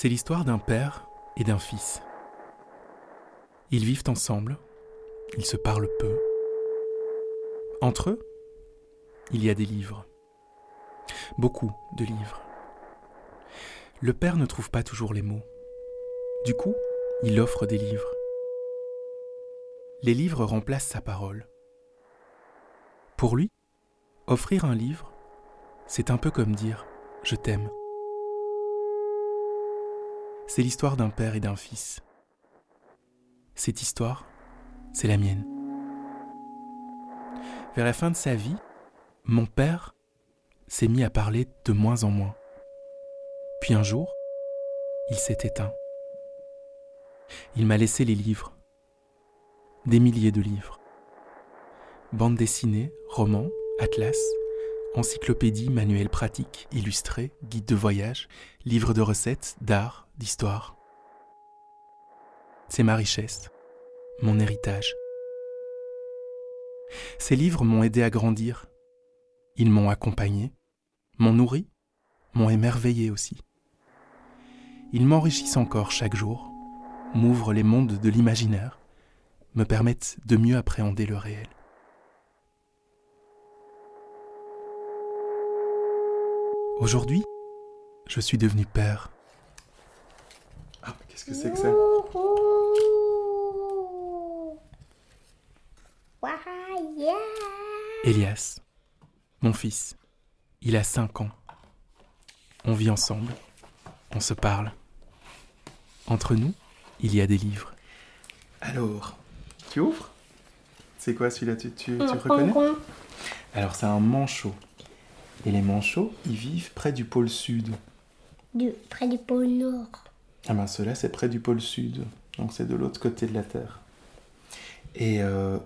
C'est l'histoire d'un père et d'un fils. Ils vivent ensemble, ils se parlent peu. Entre eux, il y a des livres. Beaucoup de livres. Le père ne trouve pas toujours les mots. Du coup, il offre des livres. Les livres remplacent sa parole. Pour lui, offrir un livre, c'est un peu comme dire ⁇ Je t'aime ⁇ C'est l'histoire d'un père et d'un fils. Cette histoire, c'est la mienne. Vers la fin de sa vie, mon père s'est mis à parler de moins en moins. Puis un jour, il s'est éteint. Il m'a laissé les livres, des milliers de livres. Bandes dessinées, romans, atlas, encyclopédies, manuels pratiques, illustrés, guides de voyage, livres de recettes, d'art, d'histoire. C'est ma richesse, mon héritage. Ces livres m'ont aidé à grandir. Ils m'ont accompagné, m'ont nourri, m'ont émerveillé aussi. Ils m'enrichissent encore chaque jour, m'ouvrent les mondes de l'imaginaire, me permettent de mieux appréhender le réel. Aujourd'hui, je suis devenu père. Ah, qu'est-ce que c'est que ça Elias, mon fils, il a cinq ans. On vit ensemble, on se parle. Entre nous, il y a des livres. Alors, tu ouvres? C'est quoi celui-là Tu, tu, tu reconnais? Alors, c'est un manchot. Et les manchots, ils vivent près du pôle sud. Du, près du pôle nord. Ah ben, ceux-là, c'est près du pôle sud. Donc, c'est de l'autre côté de la Terre. Et euh,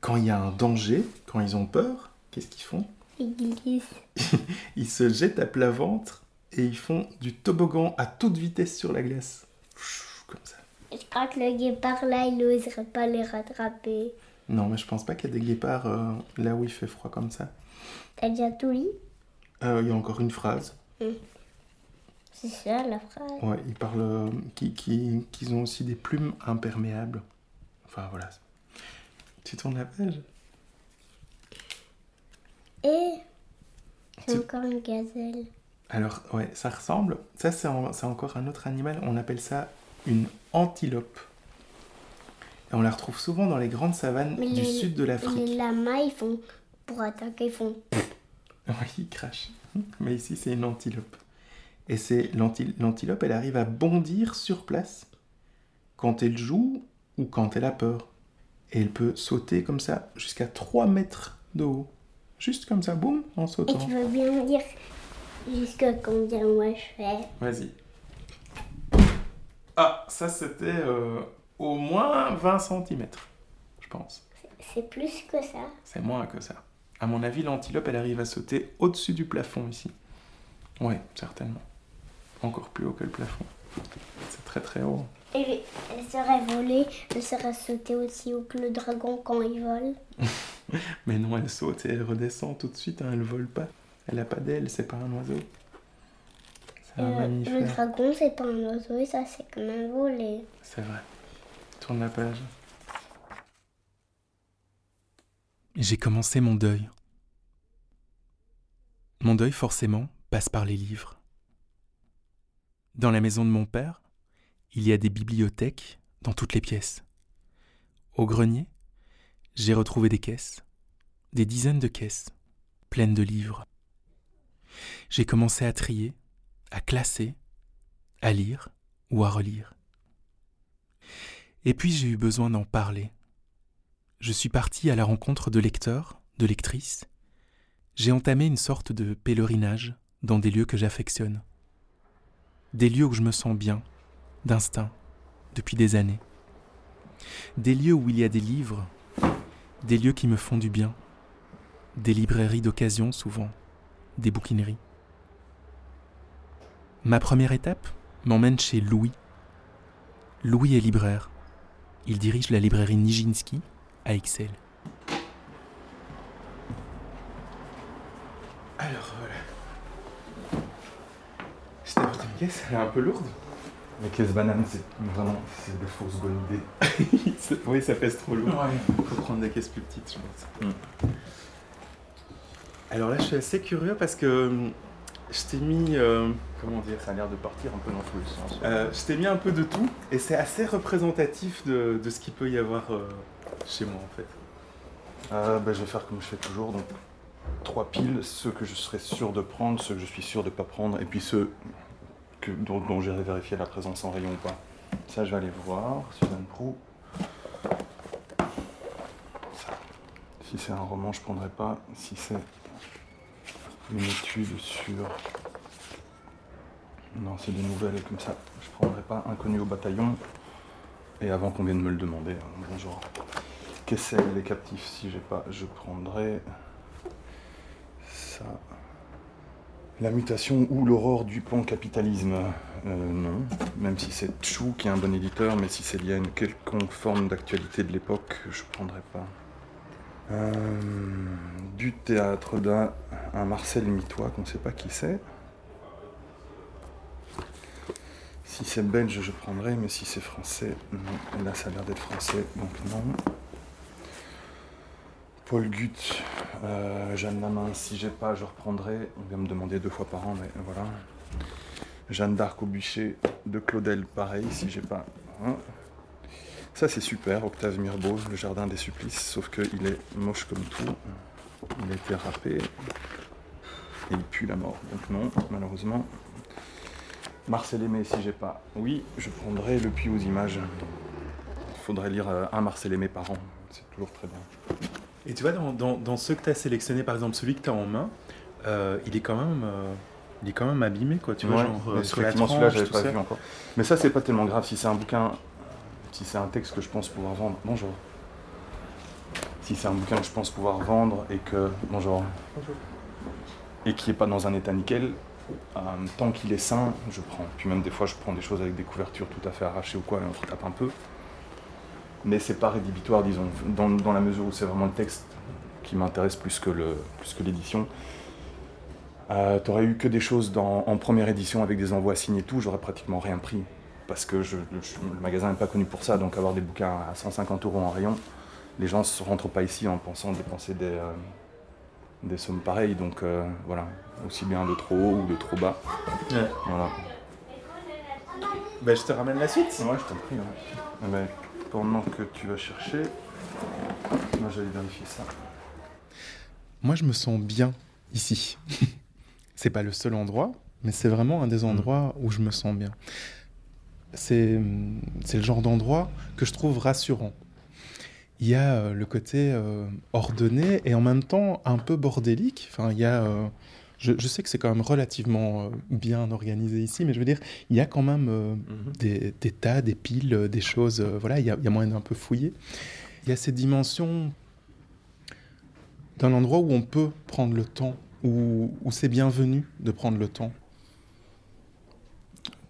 quand il y a un danger, quand ils ont peur, qu'est-ce qu'ils font? Ils glissent. Ils se jettent à plat ventre et ils font du toboggan à toute vitesse sur la glace. Comme ça. Je crois que le guépard là, il n'oserait pas les rattraper. Non, mais je pense pas qu'il y a des guépards euh, là où il fait froid comme ça. T'as déjà tout lu Il y a encore une phrase. C'est ça la phrase. Ouais, ils parlent euh, qui- qui- qu'ils ont aussi des plumes imperméables. Enfin voilà. Tu tournes la page Et c'est encore une gazelle. Alors, ouais, ça ressemble. Ça, c'est en- c'est encore un autre animal. On appelle ça une antilope. Et on la retrouve souvent dans les grandes savanes Mais du les- sud de Les l'Afrique. lamas, ils font. Pour attaquer, ils font. Oui, ils crachent. Mais ici, c'est une antilope. Et c'est l'anti- l'antilope, elle arrive à bondir sur place quand elle joue ou quand elle a peur. Et elle peut sauter comme ça jusqu'à 3 mètres de haut. Juste comme ça, boum, en Et sautant. tu veux bien me dire jusqu'à combien moi je fais? Vas-y. Ah, ça c'était euh, au moins 20 cm, je pense. C'est plus que ça. C'est moins que ça. À mon avis, l'antilope, elle arrive à sauter au-dessus du plafond ici. Ouais, certainement. Encore plus haut que le plafond. C'est très très haut. Et elle serait volée, elle serait sautée aussi haut que le dragon quand il vole. Mais non, elle saute et elle redescend tout de suite, hein, elle vole pas. Elle a pas d'aile, c'est pas un oiseau. C'est un Euh, le dragon, c'est pas un oiseau et ça, c'est comme un volet. C'est vrai. J'ai commencé mon deuil. Mon deuil, forcément, passe par les livres. Dans la maison de mon père, il y a des bibliothèques dans toutes les pièces. Au grenier, j'ai retrouvé des caisses, des dizaines de caisses, pleines de livres. J'ai commencé à trier, à classer, à lire ou à relire. Et puis j'ai eu besoin d'en parler je suis parti à la rencontre de lecteurs, de lectrices. J'ai entamé une sorte de pèlerinage dans des lieux que j'affectionne. Des lieux où je me sens bien, d'instinct, depuis des années. Des lieux où il y a des livres, des lieux qui me font du bien, des librairies d'occasion souvent, des bouquineries. Ma première étape m'emmène chez Louis. Louis est libraire. Il dirige la librairie Nijinsky à Excel. Alors voilà. Je t'apporte une caisse, elle est un peu lourde. Les caisses bananes, c'est vraiment c'est des fausses bonnes idées. oui, ça pèse trop lourd. Il faut prendre des caisses plus petites, je pense. Alors là, je suis assez curieux parce que hum, je t'ai mis. euh, Comment dire Ça a l'air de partir un peu dans tous les sens. euh, je t'ai mis un peu de tout et c'est assez représentatif de, de ce qu'il peut y avoir euh, chez moi en fait. Euh, ben, je vais faire comme je fais toujours. Donc, trois piles, ceux que je serais sûr de prendre, ceux que je suis sûr de ne pas prendre, et puis ceux que, dont, dont j'irai vérifier la présence en rayon ou pas. Ça, je vais aller voir. Suzanne Prou. Si c'est un roman, je prendrai pas. Si c'est une étude sur. Non, c'est des nouvelles comme ça. Je prendrai pas Inconnu au bataillon. Et avant qu'on vienne me le demander, hein, bonjour. Kessel, les captifs, si j'ai pas, je prendrai ça. La mutation ou l'aurore du pan-capitalisme Euh, Non, même si c'est Chou qui est un bon éditeur, mais si c'est lié à une quelconque forme d'actualité de l'époque, je prendrai pas. Euh, du théâtre d'un un Marcel Mitois qu'on sait pas qui c'est. Si c'est belge, je prendrai, mais si c'est français, non. Là, ça a l'air d'être français, donc non. Paul Gut, euh, Jeanne Lamain, si j'ai pas, je reprendrai. On vient me demander deux fois par an, mais voilà. Jeanne d'Arc au bûcher de Claudel, pareil, si j'ai pas. hein. Ça, c'est super, Octave Mirbeau, Le Jardin des Supplices, sauf qu'il est moche comme tout. Il a été râpé. Et il pue la mort, donc non, malheureusement. Marcel Aimé, si j'ai pas. Oui, je prendrai Le Puits aux images. Il faudrait lire euh, un Marcel Aimé par an, c'est toujours très bien. Et tu vois, dans, dans- dans ceux que tu as sélectionnés, par exemple celui que tu as en main, euh, il, est quand même, euh, il est quand même abîmé, quoi. Tu vois, Ouais, genre euh, mais sur la tranche, tout pas ça. vu encore. Mais ça, c'est pas tellement grave si c'est un bouquin, si c'est un texte que je pense pouvoir vendre. Bonjour. Si c'est un bouquin que je pense pouvoir vendre et que. Bonjour. Et qui est pas dans un état nickel, euh, tant qu'il est sain, je prends. Puis même des fois, je prends des choses avec des couvertures tout à fait arrachées ou quoi, et on se retape un peu. Mais c'est pas rédhibitoire, disons, dans, la mesure où c'est vraiment le texte qui m'intéresse plus que l'édition. Euh, T'aurais eu que des choses en première édition avec des envois signés et tout, j'aurais pratiquement rien pris. Parce que le magasin n'est pas connu pour ça, donc avoir des bouquins à 150 euros en rayon, les gens ne rentrent pas ici en pensant dépenser des, euh, des sommes pareilles. Donc euh, voilà, aussi bien de trop haut ou de trop bas. Ouais. Voilà. Bah, je te ramène la suite. Ouais, je t'en prie. ouais. Ah ben, pendant que tu vas chercher, moi j'allais vérifier ça. Moi, je me sens bien ici. c'est pas le seul endroit, mais c'est vraiment un des endroits où je me sens bien. C'est c'est le genre d'endroit que je trouve rassurant. Il y a euh, le côté euh, ordonné et en même temps un peu bordélique. Enfin, il y a. euh, je, je sais que c'est quand même relativement euh, bien organisé ici, mais je veux dire, il y a quand même euh, des, des tas, des piles, des choses. voilà, il y a, il y a moyen d'un peu fouiller. Il y a cette dimension d'un endroit où on peut prendre le temps, où, où c'est bienvenu de prendre le temps.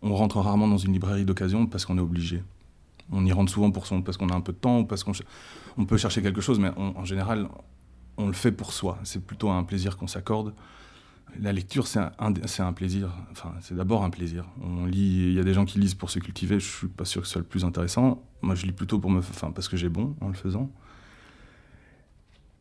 On rentre rarement dans une librairie d'occasion parce qu'on est obligé. On y rentre souvent pour son, parce qu'on a un peu de temps ou parce qu'on on peut chercher quelque chose, mais en général, on le fait pour soi. C'est plutôt un plaisir qu'on s'accorde. La lecture, c'est un, plaisir. Enfin, c'est d'abord un plaisir. On lit. Il y a des gens qui lisent pour se cultiver. Je suis pas sûr que ce soit le plus intéressant. Moi, je lis plutôt pour me, enfin, parce que j'ai bon en le faisant.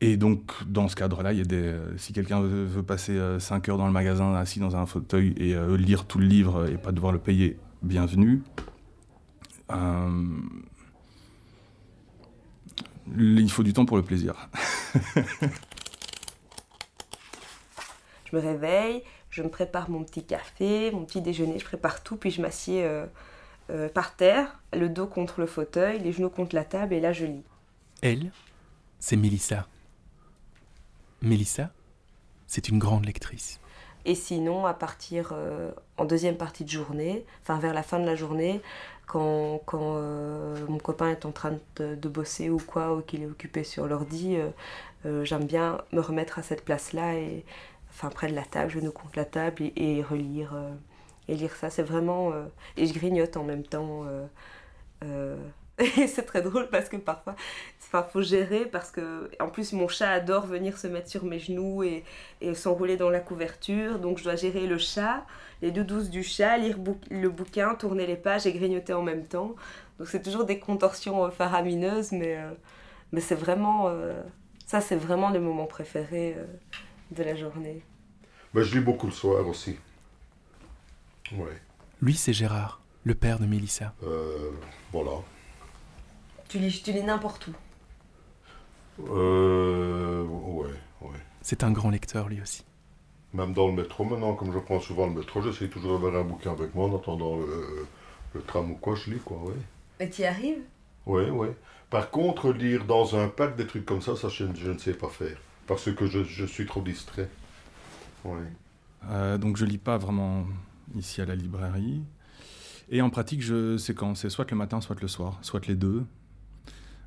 Et donc, dans ce cadre-là, il y a des. euh, Si quelqu'un veut, passer 5 heures dans le magasin, assis dans un fauteuil et euh, lire tout le livre et pas devoir le payer, bienvenue. Il faut du temps pour le plaisir. Je me réveille, je me prépare mon petit café, mon petit déjeuner, je prépare tout, puis je m'assieds euh, euh, par terre, le dos contre le fauteuil, les genoux contre la table, et là je lis. Elle, c'est Mélissa. Mélissa, c'est une grande lectrice. Et sinon, à partir euh, en deuxième partie de journée, enfin vers la fin de la journée, quand, quand euh, mon copain est en train de, bosser ou quoi, ou qu'il est occupé sur l'ordi, euh, euh, j'aime bien me remettre à cette place-là, et enfin près de la table, genoux contre la table, et, et relire. et lire ça, c'est vraiment... et je grignote en même temps. Et c'est très drôle parce que parfois, il faut gérer parce que, en plus, mon chat adore venir se mettre sur mes genoux et, et s'enrouler dans la couverture. Donc, je dois gérer le chat, les deux douces du chat, lire le bouquin, tourner les pages et grignoter en même temps. Donc, c'est toujours des contorsions euh, faramineuses, mais, euh, mais c'est vraiment. Euh, ça, c'est vraiment les moments préférés de la journée. Bah, je lis beaucoup le soir aussi. Ouais. Lui, c'est Gérard, le père de Mélissa. Euh, voilà. Tu lis, tu lis n'importe où Euh, ouais, ouais. C'est un grand lecteur, lui aussi. Même dans le métro maintenant, comme je prends souvent le métro, j'essaie toujours d'avoir un bouquin avec moi en attendant le, le tram ou quoi, je lis quoi, ouais. Et tu y arrives? Ouais, ouais. Par contre, lire dans un parc des trucs comme ça, ça je, je ne sais pas faire. Parce que je, je suis trop distrait. Ouais. Euh, donc je lis pas vraiment ici à la librairie. Et en pratique, je c'est quand? C'est soit le matin, soit le soir, soit les deux.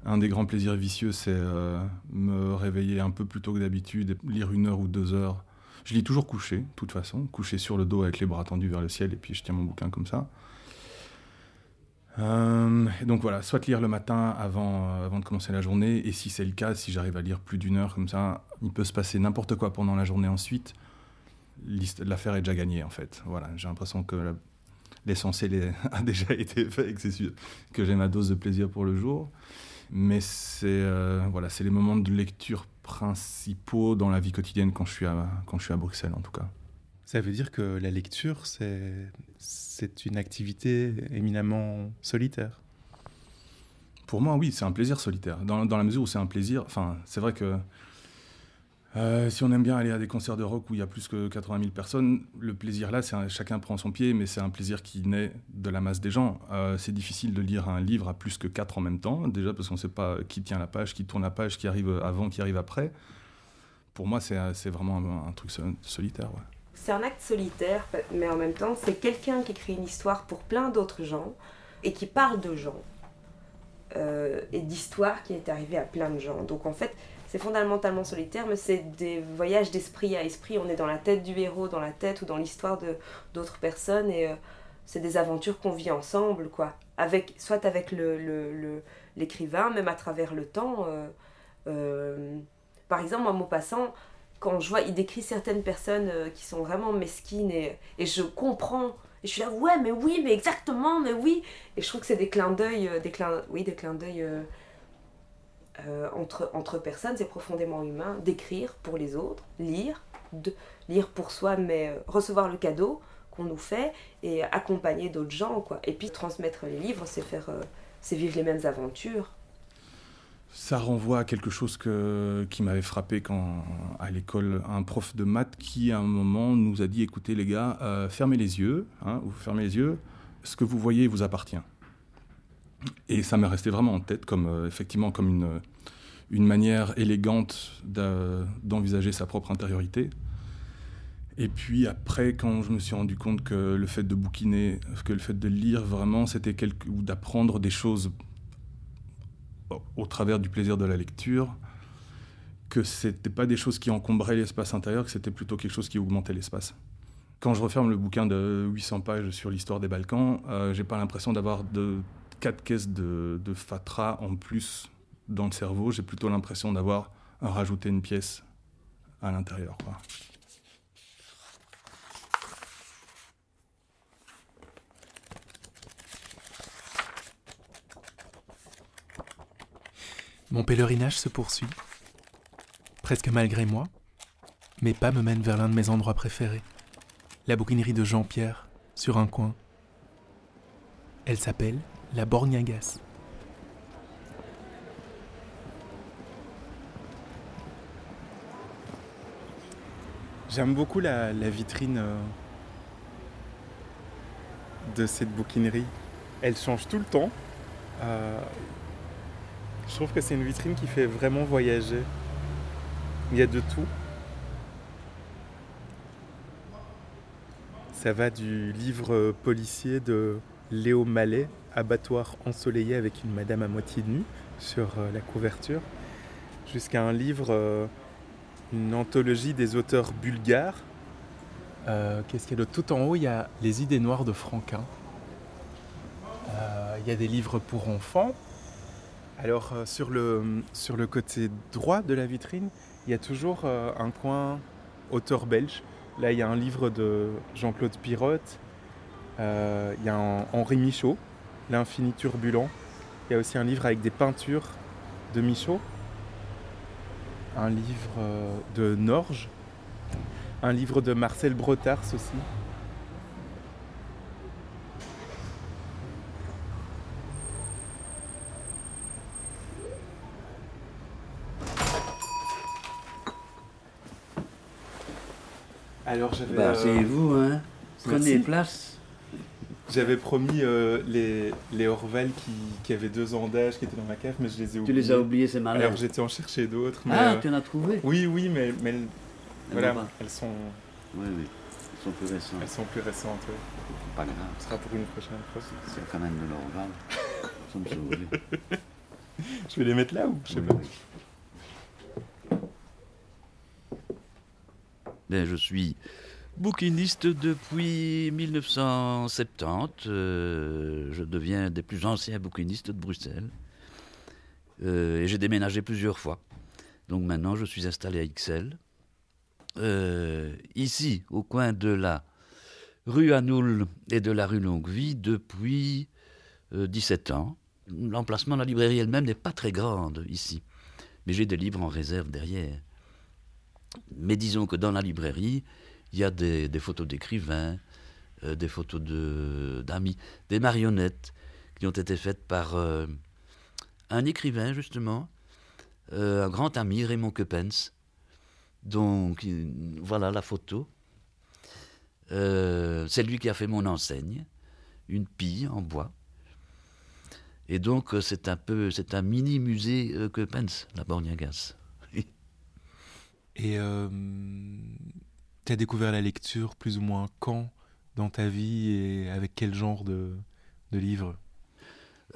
Un des grands plaisirs vicieux, c'est euh, me réveiller un peu plus tôt que d'habitude, lire une heure ou deux heures. Je lis toujours couché, de toute façon, couché sur le dos avec les bras tendus vers le ciel, et puis je tiens mon bouquin comme ça. Euh, et donc voilà, soit lire le matin avant, euh, avant de commencer la journée, et si c'est le cas, si j'arrive à lire plus d'une heure comme ça, il peut se passer n'importe quoi pendant la journée ensuite. L'affaire est déjà gagnée en fait. Voilà, j'ai l'impression que l'essentiel a déjà été fait, et que, que j'ai ma dose de plaisir pour le jour. Mais c'est euh, voilà, c'est les moments de lecture principaux dans la vie quotidienne quand je suis à, quand je suis à Bruxelles en tout cas. Ça veut dire que la lecture, c'est, c'est une activité éminemment solitaire? Pour moi, oui, c'est un plaisir solitaire. Dans, dans la mesure où c'est un plaisir. Enfin, c'est vrai que euh, si on aime bien aller à des concerts de rock où il y a plus que 80 000 personnes, le plaisir là, c'est un- chacun prend son pied, mais c'est un plaisir qui naît de la masse des gens. Euh, c'est difficile de lire un livre à plus que quatre en même temps, déjà parce qu'on ne sait pas qui tient la page, qui tourne la page, qui arrive avant, qui arrive après. Pour moi, c'est c'est vraiment un, truc sol- solitaire. C'est un acte solitaire, mais en même temps, c'est quelqu'un qui écrit une histoire pour plein d'autres gens et qui parle de gens euh, et d'histoires qui est arrivée à plein de gens. Donc en fait, c'est fondamentalement solitaire, mais c'est des voyages d'esprit à esprit. On est dans la tête du héros, dans la tête ou dans l'histoire de d'autres personnes et euh, c'est des aventures qu'on vit ensemble, quoi. Avec, soit avec l'écrivain, même à travers le temps. euh, euh, par exemple, en Maupassant, quand je vois, il décrit certaines personnes qui sont vraiment mesquines et, je comprends. Et je suis là, ouais, mais oui, mais exactement, mais oui. Et je trouve que c'est des clins d'œil, des clins, oui, des clins d'œil euh, entre, entre personnes. C'est profondément humain d'écrire pour les autres, lire, de, lire pour soi, mais euh, recevoir le cadeau qu'on nous fait et accompagner d'autres gens, quoi. Et puis transmettre les livres, c'est faire, euh, vivre les mêmes aventures. Ça renvoie à quelque chose que, qui m'avait frappé quand, à l'école, un prof de maths qui, à un moment, nous a dit écoutez, les gars, fermez les yeux, hein, vous fermez les yeux, ce que vous voyez vous appartient. Et ça m'est resté vraiment en tête, comme, euh, effectivement, comme une, une manière élégante d'envisager sa propre intériorité. Et puis après, quand je me suis rendu compte que le fait de bouquiner, que le fait de lire vraiment, c'était quelque, ou d'apprendre des choses au- au travers du plaisir de la lecture, que c'était pas des choses qui encombraient l'espace intérieur, que c'était plutôt quelque chose qui augmentait l'espace. Quand je referme le bouquin de 800 pages sur l'histoire des Balkans, euh, j'ai pas l'impression d'avoir de quatre caisses de, de fatras en plus dans le cerveau. J'ai plutôt l'impression d'avoir rajouté une pièce à l'intérieur. Mon pèlerinage se poursuit, presque malgré moi. Mes pas me mènent vers l'un de mes endroits préférés, la bouquinerie de Jean-Pierre, sur un coin. Elle s'appelle la Borgnagas. J'aime beaucoup la, la vitrine euh, de cette bouquinerie. Elle change tout le temps. Euh, je trouve que c'est une vitrine qui fait vraiment voyager. Il y a de tout. Ça va du livre policier de Léo Mallet, Abattoir ensoleillé avec une madame à moitié nue sur euh, la couverture, jusqu'à un livre, euh, une anthologie des auteurs bulgares. Euh, Qu'est-ce qu'il y a d'autre? Tout en haut, il y a Les idées noires de Franquin. Il y a des livres pour enfants, Alors sur, le, côté droit de la vitrine, il y a toujours un coin auteur belge. Là, il y a un livre de Jean-Claude Pirotte. Il y a un Henri Michaud, L'infini turbulent. Il y a aussi un livre avec des peintures de Michaud. Un livre euh, de Norge. Un livre de Marcel Brotars aussi. Alors j'avais, Bah, euh, asseyez-vous, hein. Prenez merci. place. J'avais promis euh, les, les Orval qui, qui avaient deux ans d'âge qui étaient dans ma cave, mais je les ai Tu oubliés. les as oubliés, c'est malin. Alors j'étais en chercher d'autres. Mais, Ah, euh, tu en as trouvé Oui, oui, mais, mais elles- voilà, elles sont, Oui, oui. Ils sont plus récents. elles sont plus récentes. ouais. Pas grave. Ce sera pour une prochaine fois. C'est quand même de l'orval. Ça me sauve. Je vais les mettre là ou je sais Oui, pas. oui. Ben, je suis bouquiniste depuis 1970. euh, je deviens des plus anciens bouquinistes de Bruxelles. Euh, et j'ai déménagé plusieurs fois. Donc maintenant, je suis installé à Ixelles. Euh, ici, au coin de la rue Anoul et de la rue Longuevie, depuis euh, 17 ans. L'emplacement de la librairie elle-même n'est pas très grande ici. Mais j'ai des livres en réserve derrière. Mais disons que dans la librairie, il y a des, photos d'écrivains, euh, des photos d'amis, des marionnettes qui ont été faites par euh, un écrivain, justement, euh, un grand ami, Raymond Coppens. Donc, il- voilà la photo. C'est lui qui a fait mon enseigne, une pille en bois. Et donc, c'est un peu, c'est un mini musée euh, la Borgnagas. Et euh, tu as découvert la lecture plus ou moins quand dans ta vie et avec quel genre de, de livre?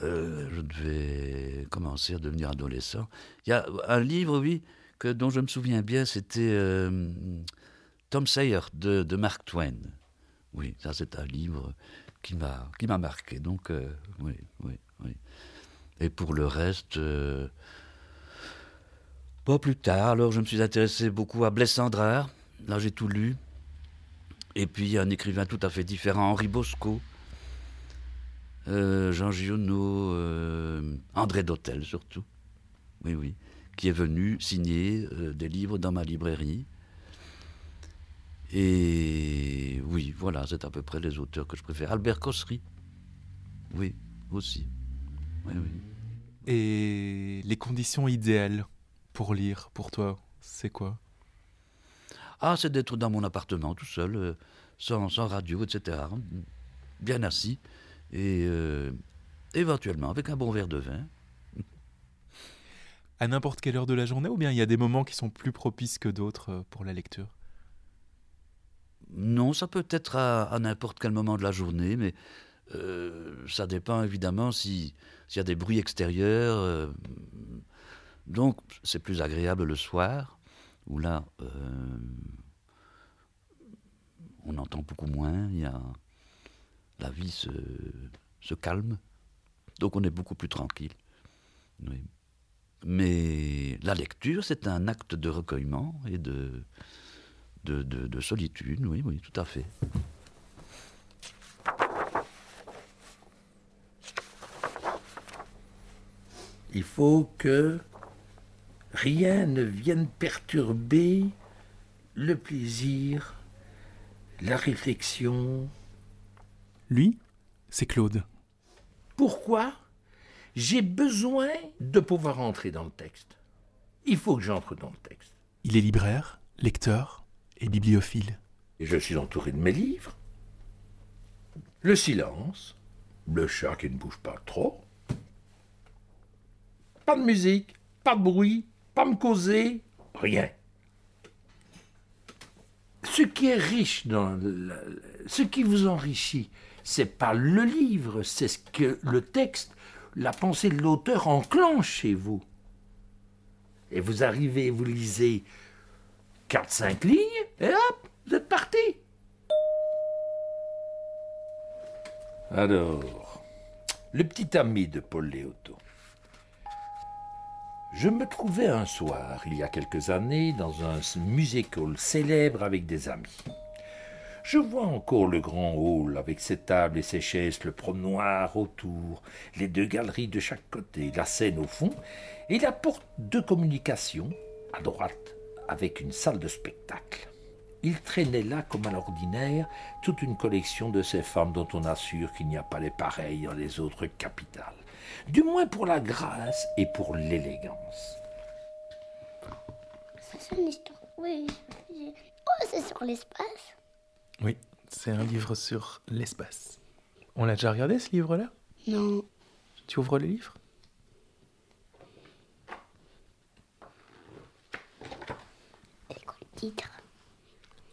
Euh, je devais commencer à devenir adolescent. Il y a un livre, oui, que, dont je me souviens bien, c'était euh, Tom Sawyer de, Mark Twain. Oui, ça c'est un livre qui m'a qui m'a marqué. Donc euh, oui, oui, oui. Et pour le reste, pas plus tard. Alors je me suis intéressé beaucoup à Blaise Cendrars. Là j'ai tout lu. Et puis un écrivain tout à fait différent, Henri Bosco. Euh, Jean Giono, euh, André Dautel surtout, oui, oui, qui est venu signer euh, des livres dans ma librairie. Et oui, voilà, c'est à peu près les auteurs que je préfère. Albert Cossery, oui, aussi. Et les conditions idéales pour lire, pour toi, c'est quoi? Ah, c'est d'être dans mon appartement tout seul, euh, sans, sans radio, etc. Bien assis, et euh, éventuellement avec un bon verre de vin. À n'importe quelle heure de la journée ou bien il y a des moments qui sont plus propices que d'autres euh, pour la lecture? Non, ça peut être à, à n'importe quel moment de la journée, mais euh, ça dépend évidemment si- s'il y a des bruits extérieurs. euh, donc, c'est plus agréable le soir, où là, euh, on entend beaucoup moins, la vie se, calme, donc on est beaucoup plus tranquille. Mais la lecture, c'est un acte de recueillement et de- de solitude, oui, oui, tout à fait. Il faut que rien ne vienne perturber le plaisir, la réflexion. Lui, c'est Claude. Pourquoi J'ai besoin de pouvoir entrer dans le texte? Il faut que j'entre dans le texte. Il est libraire, lecteur et bibliophile. Et je suis entouré de mes livres. Le silence, le chat qui ne bouge pas trop. Pas de musique, pas de bruit, pas me causer, rien. Ce qui est riche dans ce qui vous enrichit, c'est pas le livre, c'est ce que le texte, la pensée de l'auteur enclenche chez vous. Et vous arrivez, vous lisez 4-5 lignes, et hop, vous êtes parti. Alors, le petit ami de Paul Léoto. Je me trouvais un soir, il y a quelques années, dans un musical célèbre avec des amis. Je vois encore le grand hall avec ses tables et ses chaises, le promenoir autour, les deux galeries de chaque côté, la scène au fond, et la porte de communication à droite avec une salle de spectacle. Il traînait là, comme à l'ordinaire, toute une collection de ces femmes dont on assure qu'il n'y a pas les pareilles dans les autres capitales du moins pour la grâce et pour l'élégance. Ça, c'est une histoire. Oui. Oh, c'est sur l'espace. Oui, c'est un livre sur l'espace. On l'a déjà regardé ce livre-là? Non. Tu ouvres le livre? C'est quoi le titre?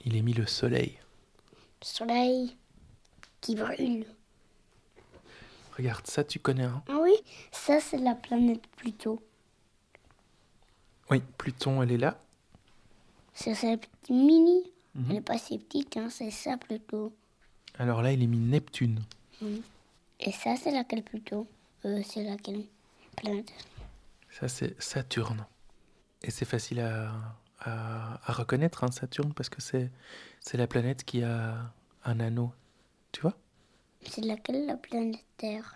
Il est mis le soleil. Le soleil qui brûle. Regarde, ça tu connais, hein Ah oui, ça c'est la planète Pluto. Oui, Pluton, elle est là. C'est sa petite mini. Mhm. Elle n'est pas si petite, hein, c'est ça Pluto. Alors là, il est mis Neptune. Et ça c'est laquelle Pluto? Euh, C'est laquelle planète? Ça, c'est Saturne. Et c'est facile à, à, à reconnaître, hein, Saturne, parce que c'est la planète qui a un anneau. Tu vois? C'est laquelle la planète Terre?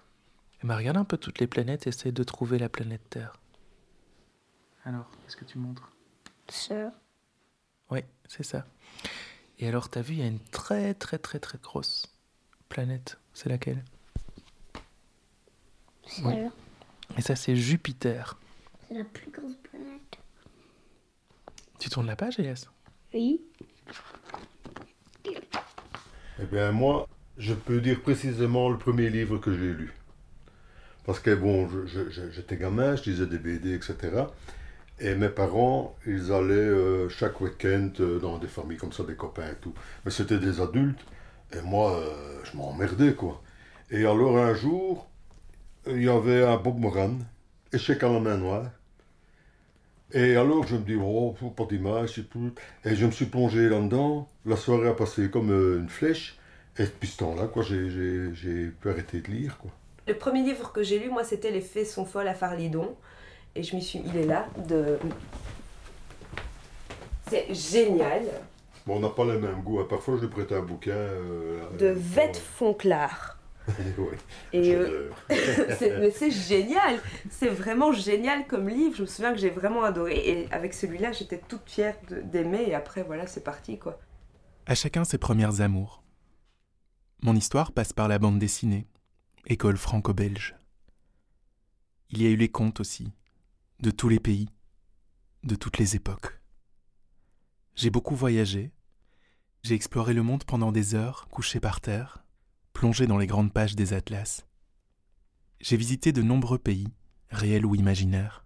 Eh ben, regarde un peu toutes les planètes, essaie de trouver la planète Terre. Alors, qu'est-ce que tu montres? Ça. Oui, c'est ça. Et alors, t'as vu, il y a une très très très très grosse planète. C'est laquelle? C'est Oui. Et ça, c'est Jupiter. c'est la plus grosse planète. Tu tournes la page, Elias? Oui. Eh bien, moi, je peux dire précisément le premier livre que j'ai lu. Parce que, bon, j'étais gamin, je lisais des BD, etc. Et mes parents, ils allaient euh, chaque week-end euh, dans des familles comme ça, des copains et tout. Mais c'était des adultes. Et moi, euh, je m'emmerdais, quoi. Et alors, un jour, il y avait un Bob Moran, Échec à la main noire. Et alors, je me dis, oh, pas d'image, c'est tout. Et je me suis plongé là-dedans. La soirée a passé comme une flèche. Et depuis ce temps-là, quoi, j'ai- j'ai j'ai pu arrêter de lire, quoi. Le premier livre que j'ai lu, moi, c'était Les fées sont folles à Farlidon. Et je m'y suis. Il est là, de. C'est génial. Bon, on n'a pas le même goût. hein. Parfois, je lui prête un bouquin. euh, De euh, Vette Fonclard. ouais, Et euh, mais c'est génial. C'est vraiment génial comme livre. Je me souviens que j'ai vraiment adoré. Et avec celui-là, j'étais toute fière de- d'aimer. Et après, voilà, c'est parti, quoi. À chacun ses premières amours. Mon histoire passe par la bande dessinée, école franco-belge. Il y a eu les contes aussi, de tous les pays, de toutes les époques. J'ai beaucoup voyagé, j'ai exploré le monde pendant des heures, couché par terre, plongé dans les grandes pages des atlas. J'ai visité de nombreux pays, réels ou imaginaires.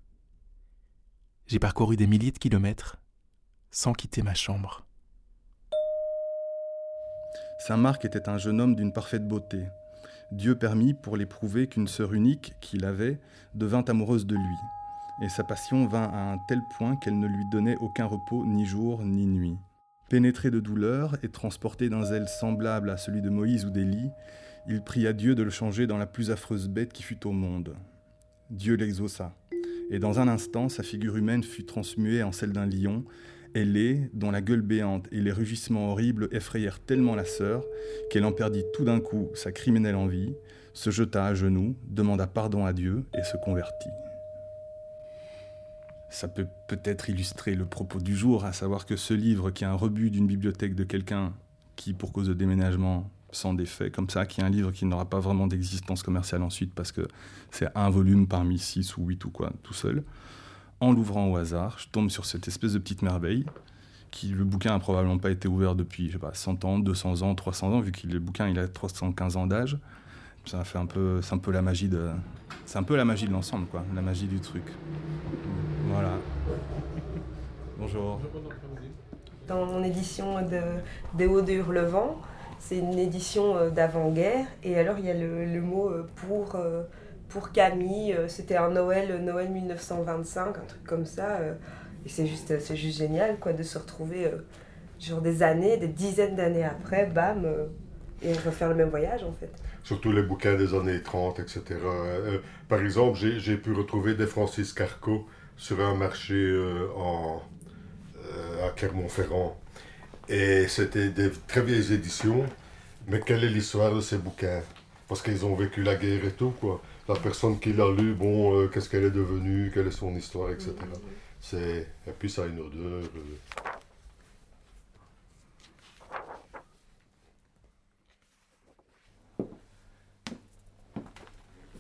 J'ai parcouru des milliers de kilomètres sans quitter ma chambre. Saint Marc était un jeune homme d'une parfaite beauté. Dieu permit pour l'éprouver qu'une sœur unique qu'il avait devint amoureuse de lui. Et sa passion vint à un tel point qu'elle ne lui donnait aucun repos ni jour ni nuit. Pénétré de douleur et transporté d'un zèle semblable à celui de Moïse ou d'Élie, il pria Dieu de le changer dans la plus affreuse bête qui fût au monde. Dieu l'exauça, et dans un instant sa figure humaine fut transmuée en celle d'un lion, ailé, dont la gueule béante et les rugissements horribles effrayèrent tellement la sœur qu'elle en perdit tout d'un coup sa criminelle envie, se jeta à genoux, demanda pardon à Dieu et se convertit. Ça peut peut-être illustrer le propos du jour, à savoir que ce livre, qui est un rebut d'une bibliothèque de quelqu'un qui, pour cause de déménagement, s'en défait, comme ça, qui est un livre qui n'aura pas vraiment d'existence commerciale ensuite, parce que c'est un volume parmi six ou huit ou quoi, tout seul. En l'ouvrant au hasard, je tombe sur cette espèce de petite merveille, qui le bouquin a probablement pas été ouvert depuis, je sais pas, 100 ans, 200 ans, 300 ans, vu que le bouquin il a 315 ans d'âge. Ça fait un peu, c'est un peu la magie de, c'est un peu la magie de l'ensemble, quoi, la magie du truc. Voilà. Bonjour. Dans mon édition de, des Hauts de Hurlevent, c'est une édition euh, d'avant-guerre. Et alors, il y a le, le mot euh, pour, euh, pour Camille. euh, C'était un Noël, euh, Noël 1925, un truc comme ça. euh, Et c'est juste, c'est juste génial, quoi, de se retrouver, genre des années, des dizaines d'années après, bam, et refaire le même voyage, en fait. Surtout les bouquins des années 30, etc. Par exemple, j'ai pu retrouver des Francis Carco sur un marché en, à Clermont-Ferrand. Et c'était des très vieilles éditions. Mais quelle est l'histoire de ces bouquins? Parce qu'ils ont vécu la guerre et tout, quoi. La personne qui l'a lu, bon, euh, qu'est-ce qu'elle est devenue, quelle est son histoire, etc. C'est... Et puis ça a une odeur. euh,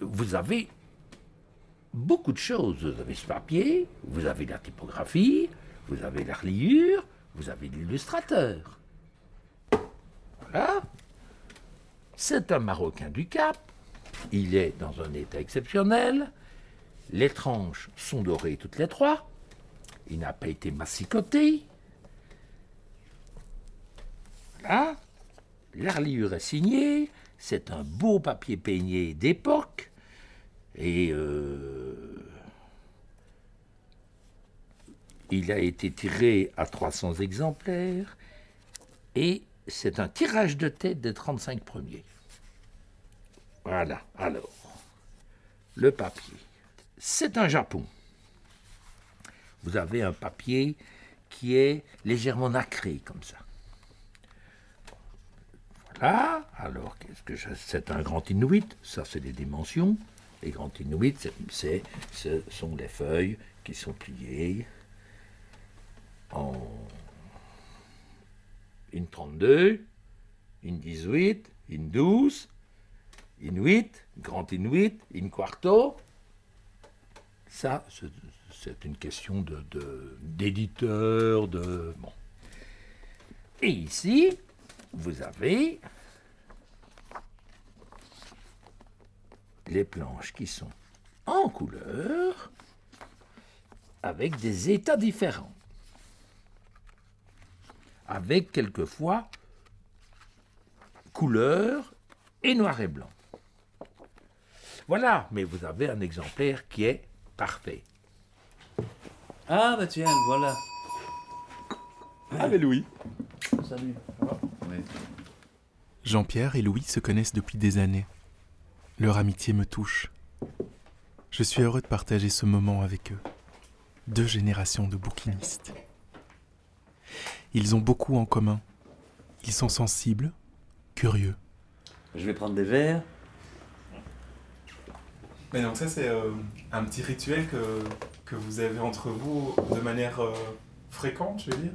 Vous avez beaucoup de choses. Vous avez ce papier, vous avez la typographie, vous avez la reliure, vous avez l'illustrateur. Voilà. C'est un Marocain du Cap. Il est dans un état exceptionnel. Les tranches sont dorées toutes les trois. Il n'a pas été massicoté. Voilà. La reliure est signée. C'est un beau papier peigné d'époque. Et euh, il a été tiré à 300 exemplaires. Et c'est un tirage de tête des 35 premiers. Voilà, alors. Le papier. C'est un Japon. Vous avez un papier qui est légèrement nacré comme ça. Voilà, alors qu'est-ce que c'est un grand inuit, ça c'est des dimensions. Les grands inuits, ce sont les feuilles qui sont pliées en une 32, une 18, une 12, 8, grand inuit, une quarto. Ça, c'est, une question d'éditeur, de... Bon. Et ici, vous avez les planches qui sont en couleur avec des états différents. Avec quelquefois couleur et noir et blanc. Voilà, mais vous avez un exemplaire qui est parfait. Ah, bah tiens, voilà. Ah, mais Louis Salut. Jean-Pierre et Louis se connaissent depuis des années. Leur amitié me touche. Je suis heureux de partager ce moment avec eux. Deux générations de bouquinistes. Ils ont beaucoup en commun. Ils sont sensibles, curieux. Je vais prendre des verres. Mais donc ça c'est euh, un petit rituel que, que vous avez entre vous de manière euh, fréquente, je veux dire?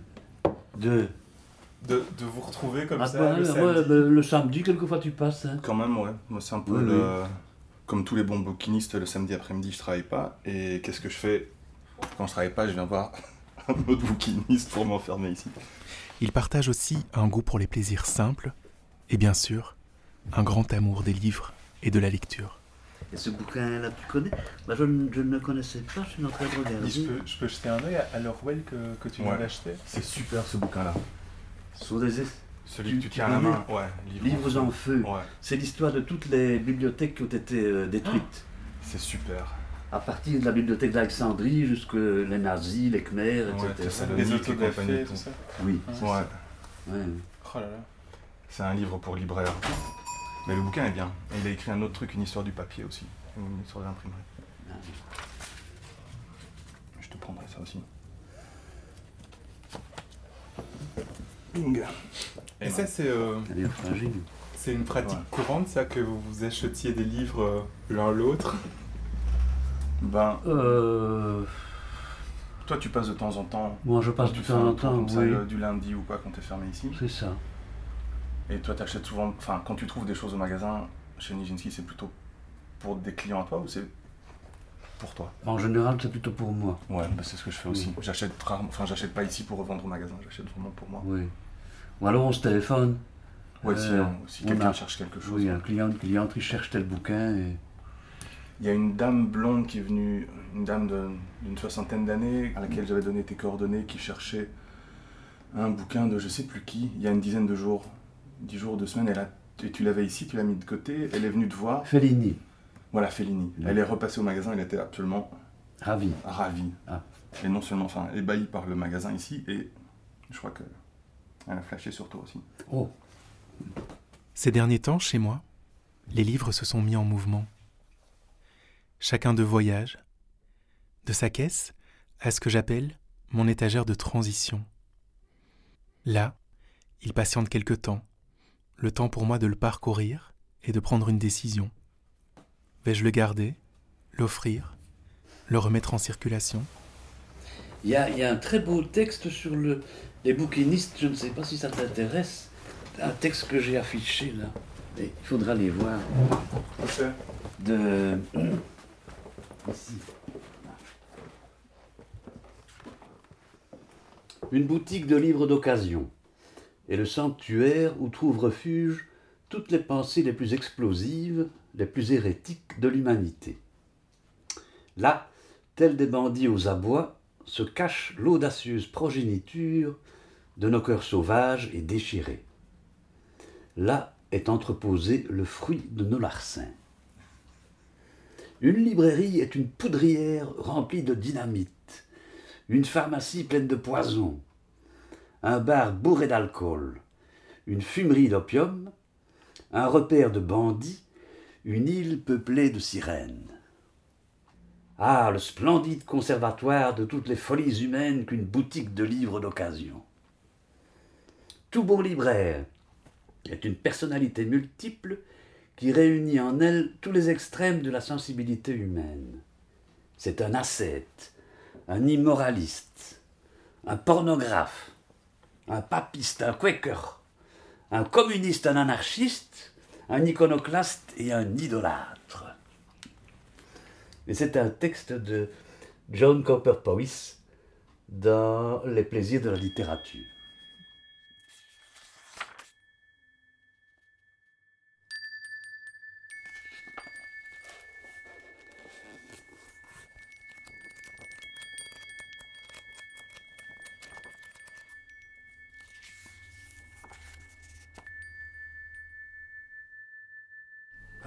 De, de vous retrouver comme Ah, ça bah, le ouais, samedi? ouais, bah, le samedi, quelquefois tu passes. hein. Quand même, ouais. Moi, c'est un peu Oui, le... Comme tous les bons bouquinistes, le samedi après-midi, je travaille pas. Et qu'est-ce que je fais? Quand je travaille pas, je viens voir un autre bouquiniste pour m'enfermer ici. Ils partagent aussi un goût pour les plaisirs simples et bien sûr un grand amour des livres et de la lecture. Et ce bouquin-là, tu connais bah, je, ne- je ne connaissais pas, je suis en train de regarder. Je peux, je peux jeter un œil à, à l'Orwell que, que tu m'avais acheté C'est super ce bouquin-là. Sur des es- Celui Tu- que tu tiens à la main. Ouais, livres en feu. Ouais, C'est l'histoire de toutes les bibliothèques qui ont été euh, détruites. c'est super. À partir de la bibliothèque d'Alexandrie jusque les nazis, les Khmers, Ouais, etc. Les autodafés, tout. ça. Oui, c'est Ouais, ça. Ouais. Oh là là. c'est un livre pour libraire. Mais le bouquin est bien. Et il a écrit un autre truc, une histoire du papier aussi. Une histoire de l'imprimerie. Je te prendrai ça aussi. Bing. Et ça c'est euh, Elle est fragile. c'est une pratique Ouais. courante ça que vous vous achetiez des livres euh, l'un l'autre? Ben, Euh, toi tu passes de temps en temps. moi, je passe de temps en temps, comme ça, oui. euh, du lundi ou quoi quand t'es fermé ici. C'est ça. Et toi t'achètes souvent, enfin quand tu trouves des choses au magasin chez Nijinsky, c'est plutôt pour des clients à toi ou c'est pour toi? En général, c'est plutôt pour moi. Ouais, bah, c'est ce que je fais aussi. J'achète rarement, enfin j'achète pas ici pour revendre au magasin, j'achète vraiment pour moi. Oui. Ou alors on se téléphone. Ouais, si, Euh, hein, si quelqu'un a- cherche quelque chose. Oui, un client, une cliente qui cherche tel bouquin. Et... Il y a une dame blonde qui est venue, une dame d'une soixantaine d'années, à laquelle j'avais donné tes coordonnées, qui cherchait un bouquin de je sais plus qui, il y a une dizaine de jours, dix jours, deux semaines, elle a, et tu l'avais ici, tu l'as mis de côté, elle est venue te voir, Fellini, voilà Fellini. Elle est repassée au magasin, elle était absolument ravi. ravie. Ah. Et non seulement, enfin, ébahie par le magasin ici, et je crois que elle a flashé sur toi aussi. Oh, Ces derniers temps, chez moi, les livres se sont mis en mouvement. Chacun de voyage. De sa caisse, à ce que j'appelle mon étagère de transition. Là, il patiente quelque temps, le temps pour moi de le parcourir et de prendre une décision. Vais-je le garder, l'offrir, le remettre en circulation? Il y, a, il y a un très beau texte sur le, les bouquinistes, je ne sais pas si ça t'intéresse, un texte que j'ai affiché là. Il faudra les voir. De. Ici. Une boutique de livres d'occasion est le sanctuaire où trouvent refuge toutes les pensées les plus explosives, les plus hérétiques de l'humanité. Là, tels des bandits aux abois, se cache l'audacieuse progéniture de nos cœurs sauvages et déchirés. Là est entreposé le fruit de nos larcins. Une librairie est une poudrière remplie de dynamite, une pharmacie pleine de poison, un bar bourré d'alcool, une fumerie d'opium, un repère de bandits, une île peuplée de sirènes. Ah, le splendide conservatoire de toutes les folies humaines qu'une boutique de livres d'occasion. Tout bon libraire est une personnalité multiple qui réunit en elle tous les extrêmes de la sensibilité humaine. C'est un ascète, un immoraliste, un pornographe, un papiste, un quaker, un communiste, un anarchiste, un iconoclaste et un idolâtre. Et c'est un texte de John Cooper Powys dans Les plaisirs de la littérature.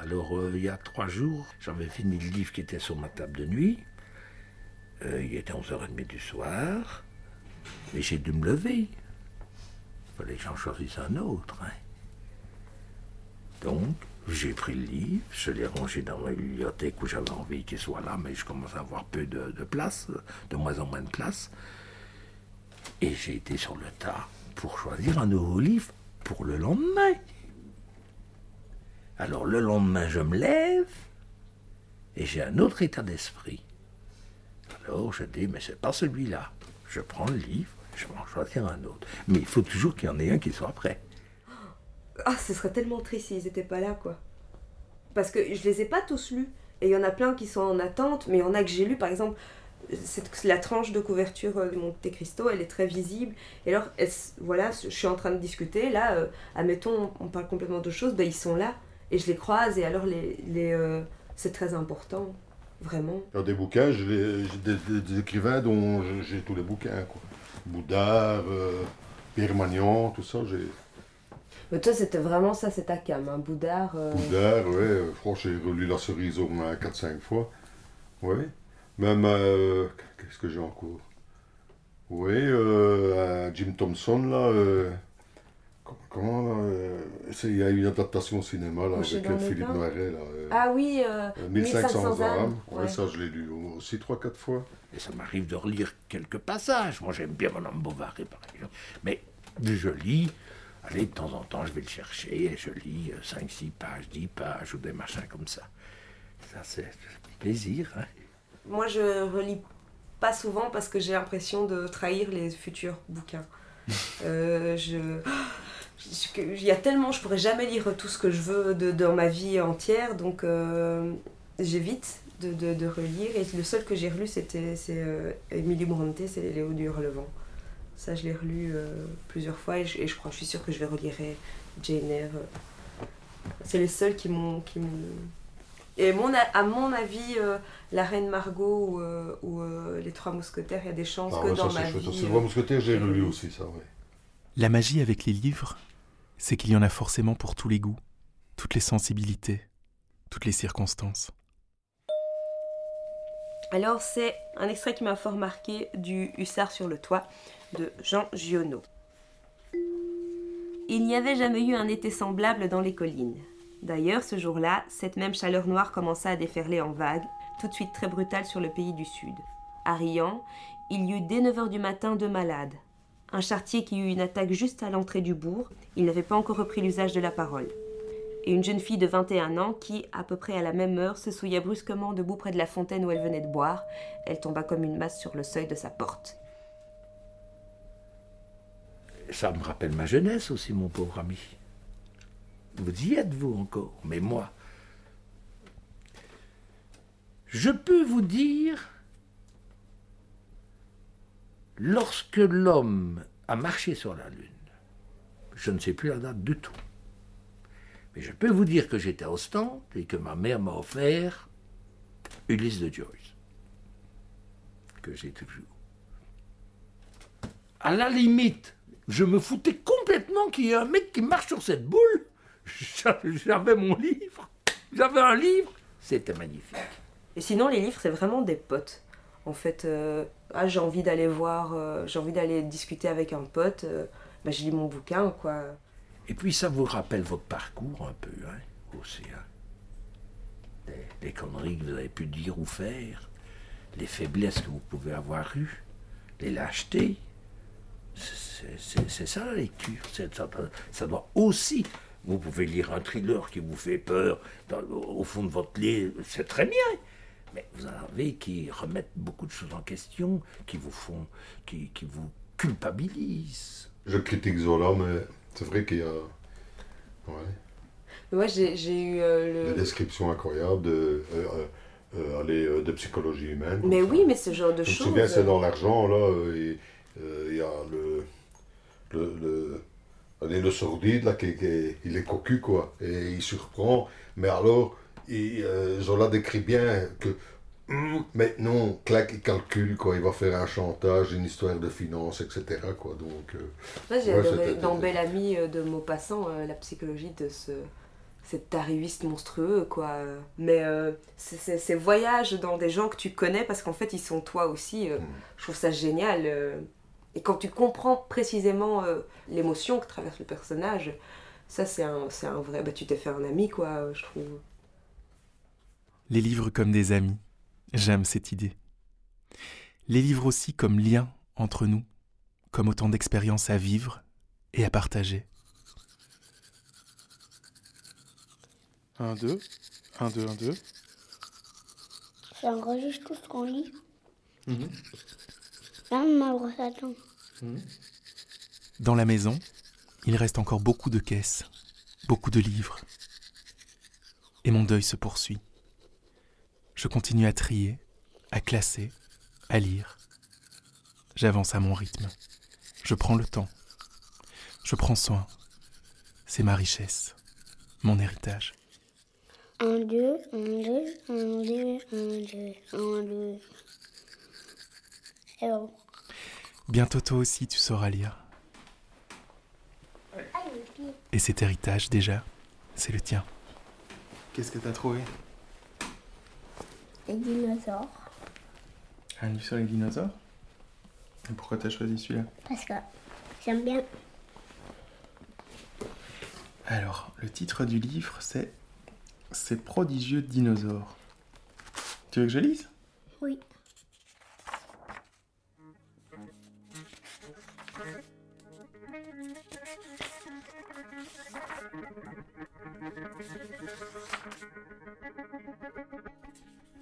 Alors, il y a trois jours, j'avais fini le livre qui était sur ma table de nuit. Euh, il était 11h30 du soir. Et j'ai dû me lever. Il fallait que j'en choisisse un autre. hein. Donc, j'ai pris le livre, je l'ai rangé dans ma bibliothèque où j'avais envie qu'il soit là, mais je commence à avoir peu de place, de moins en moins de place. Et j'ai été sur le tas pour choisir un nouveau livre pour le lendemain. Alors le lendemain, je me lève et j'ai un autre état d'esprit. Alors je dis, mais c'est pas celui-là. Je prends le livre, je vais en choisir un autre. Mais il faut toujours qu'il y en ait un qui soit prêt. Ah, ce serait tellement triste s'ils n'étaient pas là, quoi. Parce que je les ai pas tous lus. Et il y en a plein qui sont en attente, mais il y en a que j'ai lu, par exemple, la tranche de couverture euh, de Monte Cristo, elle est très visible. Et alors, voilà, je suis en train de discuter, là, euh, admettons, on parle complètement de choses, ben ils sont là, et je les croise, et alors les, les, euh, c'est très important, vraiment. Il y a des bouquins, j'ai des, des- des écrivains dont j'ai tous les bouquins. Quoi. Boudard, euh, Pierre Magnan, tout ça, j'ai. Mais toi, c'était vraiment ça, c'est ta cam, un Boudard. euh, Boudard, ouais, euh, franchement, j'ai relu La cerise au moins 4-5 fois. Ouais. Même, euh, qu'est-ce que j'ai en cours? Oui, euh, Jim Thompson, là. Com- comment, euh, Il y a une adaptation au cinéma, là, Couché avec euh, Philippe Noiret, là. euh, Ah oui, euh, euh, 1500 1500 âmes. âmes, Ouais, ouais. ça, je l'ai lu aussi 3-4 fois. Et ça m'arrive de relire quelques passages. Moi, j'aime bien Madame Bovary, par exemple. Mais je lis, allez, de temps en temps, je vais le chercher et je lis 5-6 pages, 10 pages ou des machins comme ça. Ça, c'est plaisir. Hein. Moi, je relis pas souvent parce que j'ai l'impression de trahir les futurs bouquins. Euh, je... Il y a tellement, je pourrais jamais lire tout ce que je veux de, dans ma vie entière, donc euh, j'évite de, de, de relire. Et le seul que j'ai relu, c'était c'est euh, Émilie Brontë, c'est Léo du Hurlevent. Ça, je l'ai relu euh, plusieurs fois et je, et je crois, je suis sûre que je vais relire Jane Eyre. C'est les seuls qui m'ont qui et mon, à mon avis, euh, La Reine Margot ou, euh, ou, euh, Les Trois Mousquetaires, il y a des chances Ah que ouais, ça dans c'est ma vie. C'est euh, le mousquetaire, j'ai relu relu. aussi, ça, ouais. La magie avec les livres, c'est qu'il y en a forcément pour tous les goûts, toutes les sensibilités, toutes les circonstances. Alors, c'est un extrait qui m'a fort marqué du Hussard sur le toit de Jean Giono. Il n'y avait jamais eu un été semblable dans les collines. D'ailleurs, ce jour-là, cette même chaleur noire commença à déferler en vagues, tout de suite très brutale sur le pays du sud. À Riant, il y eut dès 9 heures du matin deux malades. Un chartier qui eut une attaque juste à l'entrée du bourg, il n'avait pas encore repris l'usage de la parole. Et une jeune fille de 21 ans qui, à peu près à la même heure, se souilla brusquement debout près de la fontaine où elle venait de boire. Elle tomba comme une masse sur le seuil de sa porte. Ça me rappelle ma jeunesse aussi, mon pauvre ami. Vous y êtes, vous encore, mais moi. Je peux vous dire, lorsque l'homme a marché sur la Lune, je ne sais plus la date du tout, mais je peux vous dire que j'étais à Ostende et que ma mère m'a offert Ulysse de Joyce, que j'ai toujours. À la limite, je me foutais complètement qu'il y ait un mec qui marche sur cette boule. J'avais mon livre, j'avais un livre, c'était magnifique. Et sinon, les livres, c'est vraiment des potes. En fait, euh, ah, j'ai envie d'aller voir, euh, j'ai envie d'aller discuter avec un pote, bah, je lis mon bouquin, quoi. Et puis ça vous rappelle votre parcours un peu, hein, aussi. Hein. Les, conneries que vous avez pu dire ou faire, les faiblesses que vous pouvez avoir eues, les lâchetés? C'est- ça la lecture. Ça, doit aussi. Vous pouvez lire un thriller qui vous fait peur au fond de votre lit, c'est très bien. Mais vous en avez qui remettent beaucoup de choses en question, qui vous font, qui, qui vous culpabilisent. Je critique Zola, mais c'est vrai qu'il y a ouais, Moi, j'ai j'ai eu euh, des le. descriptions incroyables de, euh, euh, euh, allez, euh, de psychologie humaine. Mais oui, ça. mais ce genre de Je me choses. souviens, c'est dans l'argent, là, euh, euh, il y a le, le, le, allez, le sordide, là, qui, qui- il est cocu, quoi, et il surprend, mais alors, il, euh, Zola décrit bien que, mais non, clac, il calcule, quoi, il va faire un chantage, une histoire de finance, etc., quoi, donc... euh, Moi, j'ai Ouais, dans Belle Amie euh, de Maupassant euh, la psychologie de ce cet arriviste monstrueux, quoi. Mais euh, ces voyages dans des gens que tu connais parce qu'en fait, ils sont toi aussi. euh, Mm. Je trouve ça génial. Et quand tu comprends précisément l'émotion que traverse le personnage, ça, c'est un, un vrai. Bah, tu t'es fait un ami, quoi, je trouve. Les livres comme des amis, j'aime cette idée. Les livres aussi comme lien entre nous, comme autant d'expériences à vivre et à partager. Un, deux, un, deux, un, deux. Ça enregistre tout ce qu'on lit. Mhm. Là, ma brosse à dents. Dans la maison, il reste encore beaucoup de caisses, beaucoup de livres. Et mon deuil se poursuit. Je continue à trier, à classer, à lire. J'avance à mon rythme. Je prends le temps. Je prends soin. C'est ma richesse, mon héritage. Un, deux, un, deux, un, deux, un, deux, un, deux. Et bon. Bientôt toi aussi tu sauras lire. Et cet héritage déjà, c'est le tien. Qu'est-ce que t'as trouvé? Les dinosaures. Un livre sur les dinosaures? Et pourquoi t'as choisi celui-là? Parce que j'aime bien. Alors, le titre du livre, c'est Ces prodigieux dinosaures. Tu veux que je lise? Oui.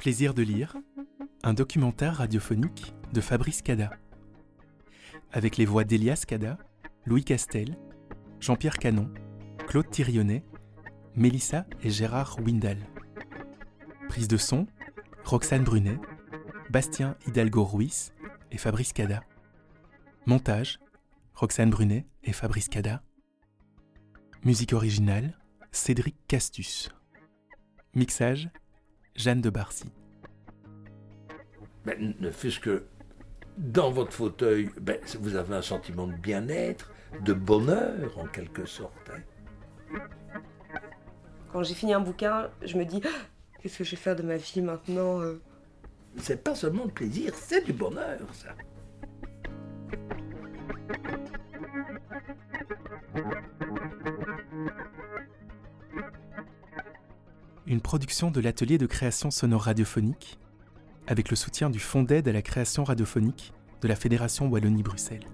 Plaisir de lire, un documentaire radiophonique de Fabrice Cada. Avec les voix d'Elias Cada, Louis Castel, Jean-Pierre Canon, Claude Thirionnet, Mélissa et Gérard Windal. Prise de son, Roxane Brunet, Bastien Hidalgo Ruiz et Fabrice Cada. Montage, Roxane Brunet et Fabrice Cada. Musique originale, Cédric Castus. Mixage, Jeanne de Barcy. Ben, ne fût-ce que dans votre fauteuil, ben, vous avez un sentiment de bien-être, de bonheur en quelque sorte. hein. Quand j'ai fini un bouquin, je me dis Ah, qu'est-ce que je vais faire de ma vie maintenant euh? C'est pas seulement le plaisir, c'est du bonheur, ça. Une production de l'atelier de création sonore radiophonique avec le soutien du Fonds d'aide à la création radiophonique de la Fédération Wallonie-Bruxelles.